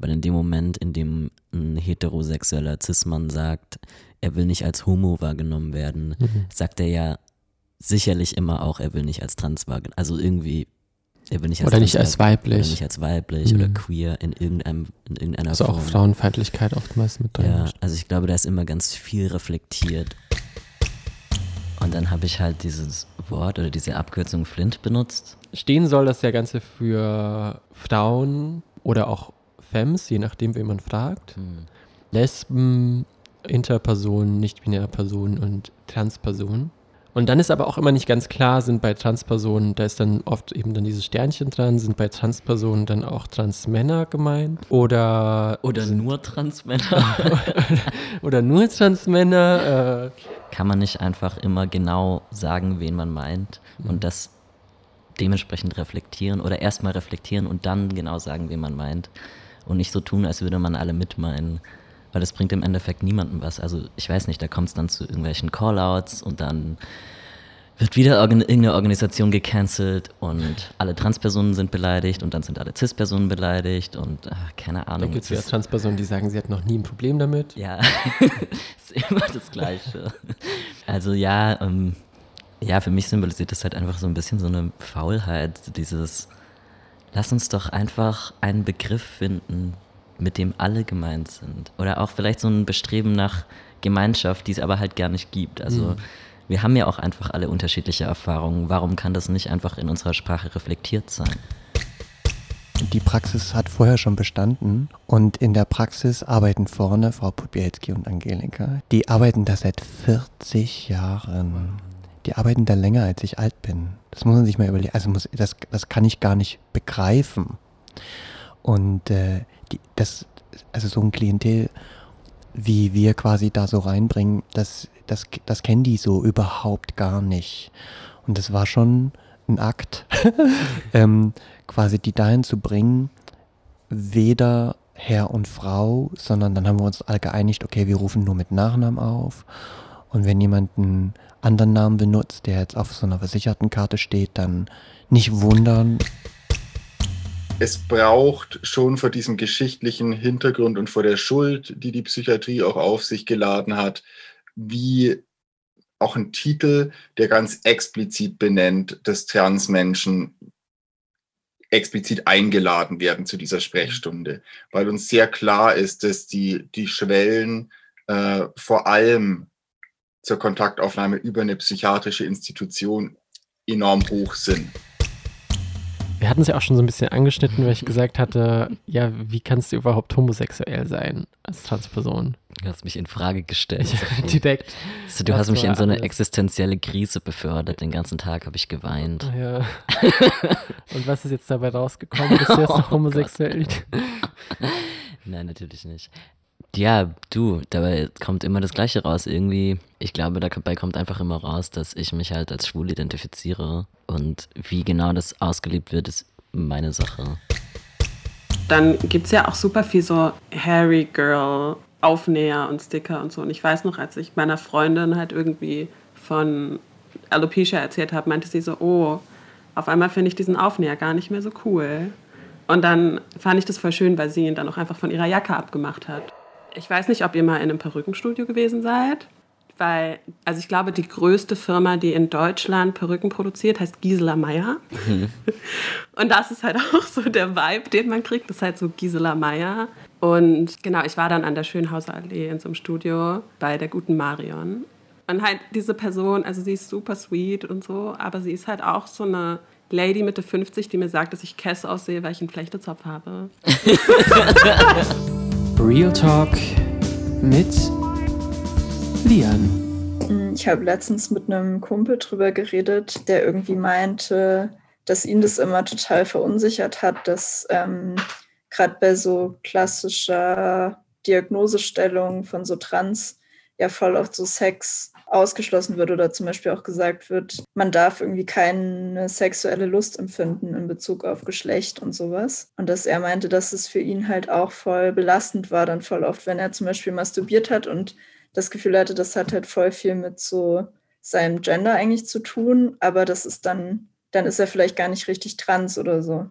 Weil in dem Moment, in dem ein heterosexueller Cis-Mann sagt, er will nicht als Homo wahrgenommen werden, mhm. sagt er ja sicherlich immer auch, er will nicht als trans wahrgenommen. Also irgendwie, er will nicht als Oder nicht als weiblich. Oder nicht als weiblich mhm. oder queer in, irgendeinem, in irgendeiner also Form. Also auch Frauenfeindlichkeit oftmals mit drin. Ja, also ich glaube, da ist immer ganz viel reflektiert. Und dann habe ich halt dieses Wort oder diese Abkürzung Flint benutzt. Stehen soll das ja Ganze für Frauen oder auch Femmes, je nachdem, wen man fragt. Hm. Lesben, Interpersonen, nicht-binäre Personen und Transpersonen. Und dann ist aber auch immer nicht ganz klar, sind bei Transpersonen, da ist dann oft eben dann dieses Sternchen dran, sind bei Transpersonen dann auch Transmänner gemeint? Oder. Oder nur Transmänner? oder nur Transmänner? Äh. Kann man nicht einfach immer genau sagen, wen man meint und mhm. das dementsprechend reflektieren oder erstmal reflektieren und dann genau sagen, wen man meint und nicht so tun, als würde man alle mitmeinen weil das bringt im Endeffekt niemandem was. Also ich weiß nicht, da kommt es dann zu irgendwelchen Callouts und dann wird wieder irgendeine Organisation gecancelt und alle Transpersonen sind beleidigt und dann sind alle Cis-Personen beleidigt und ach, keine Ahnung. Dann gibt es wieder Transpersonen, die sagen, sie hat noch nie ein Problem damit. Ja, ist immer das Gleiche. Also ja, ähm, ja, für mich symbolisiert das halt einfach so ein bisschen so eine Faulheit, dieses, lass uns doch einfach einen Begriff finden, mit dem alle gemeint sind. Oder auch vielleicht so ein Bestreben nach Gemeinschaft, die es aber halt gar nicht gibt. Also mhm. wir haben ja auch einfach alle unterschiedliche Erfahrungen. Warum kann das nicht einfach in unserer Sprache reflektiert sein? Die Praxis hat vorher schon bestanden und in der Praxis arbeiten vorne Frau Podbielski und Angelika. Die arbeiten da seit 40 Jahren. Die arbeiten da länger, als ich alt bin. Das muss man sich mal überlegen. Also muss, das, das kann ich gar nicht begreifen. Und äh, die, das, also so ein Klientel, wie wir quasi da so reinbringen, das, das, das kennen die so überhaupt gar nicht. Und das war schon ein Akt, ähm, quasi die dahin zu bringen, weder Herr und Frau, sondern dann haben wir uns alle geeinigt, okay, wir rufen nur mit Nachnamen auf. Und wenn jemand einen anderen Namen benutzt, der jetzt auf so einer versicherten Karte steht, dann nicht wundern. Es braucht schon vor diesem geschichtlichen Hintergrund und vor der Schuld, die die Psychiatrie auch auf sich geladen hat, wie auch ein Titel, der ganz explizit benennt, dass Transmenschen explizit eingeladen werden zu dieser Sprechstunde, weil uns sehr klar ist, dass die, die Schwellen äh, vor allem zur Kontaktaufnahme über eine psychiatrische Institution enorm hoch sind. Wir hatten es ja auch schon so ein bisschen angeschnitten, weil ich gesagt hatte, ja, wie kannst du überhaupt homosexuell sein als Transperson? Du hast mich in Frage gestellt. Ja, direkt. Also, du hast mich in so eine alles. existenzielle Krise befördert. Den ganzen Tag habe ich geweint. Ja. Und was ist jetzt dabei rausgekommen? Bist du jetzt noch oh homosexuell? Nein, natürlich nicht. Ja, du, dabei kommt immer das Gleiche raus. Irgendwie, ich glaube, dabei kommt einfach immer raus, dass ich mich halt als schwul identifiziere. Und wie genau das ausgelebt wird, ist meine Sache. Dann gibt es ja auch super viel so Harry Girl Aufnäher und Sticker und so. Und ich weiß noch, als ich meiner Freundin halt irgendwie von Alopecia erzählt habe, meinte sie so, oh, auf einmal finde ich diesen Aufnäher gar nicht mehr so cool. Und dann fand ich das voll schön, weil sie ihn dann auch einfach von ihrer Jacke abgemacht hat. Ich weiß nicht, ob ihr mal in einem Perückenstudio gewesen seid, weil, also ich glaube, die größte Firma, die in Deutschland Perücken produziert, heißt Gisela Meyer. Mhm. Und das ist halt auch so der Vibe, den man kriegt, das ist halt so Gisela Meyer. Und genau, ich war dann an der Schönhauser Allee in so einem Studio bei der guten Marion. Und halt diese Person, also sie ist super sweet und so, aber sie ist halt auch so eine Lady Mitte 50, die mir sagt, dass ich Kess aussehe, weil ich einen Flechtezopf habe. Real Talk mit Lian. Ich habe letztens mit einem Kumpel drüber geredet, der irgendwie meinte, dass ihn das immer total verunsichert hat, dass ähm, gerade bei so klassischer Diagnosestellung von so Trans ja voll oft so Sex ausgeschlossen wird oder zum Beispiel auch gesagt wird, man darf irgendwie keine sexuelle Lust empfinden in Bezug auf Geschlecht und sowas. Und dass er meinte, dass es für ihn halt auch voll belastend war, dann voll oft, wenn er zum Beispiel masturbiert hat und das Gefühl hatte, das hat halt voll viel mit so seinem Gender eigentlich zu tun, aber das ist dann, dann ist er vielleicht gar nicht richtig trans oder so.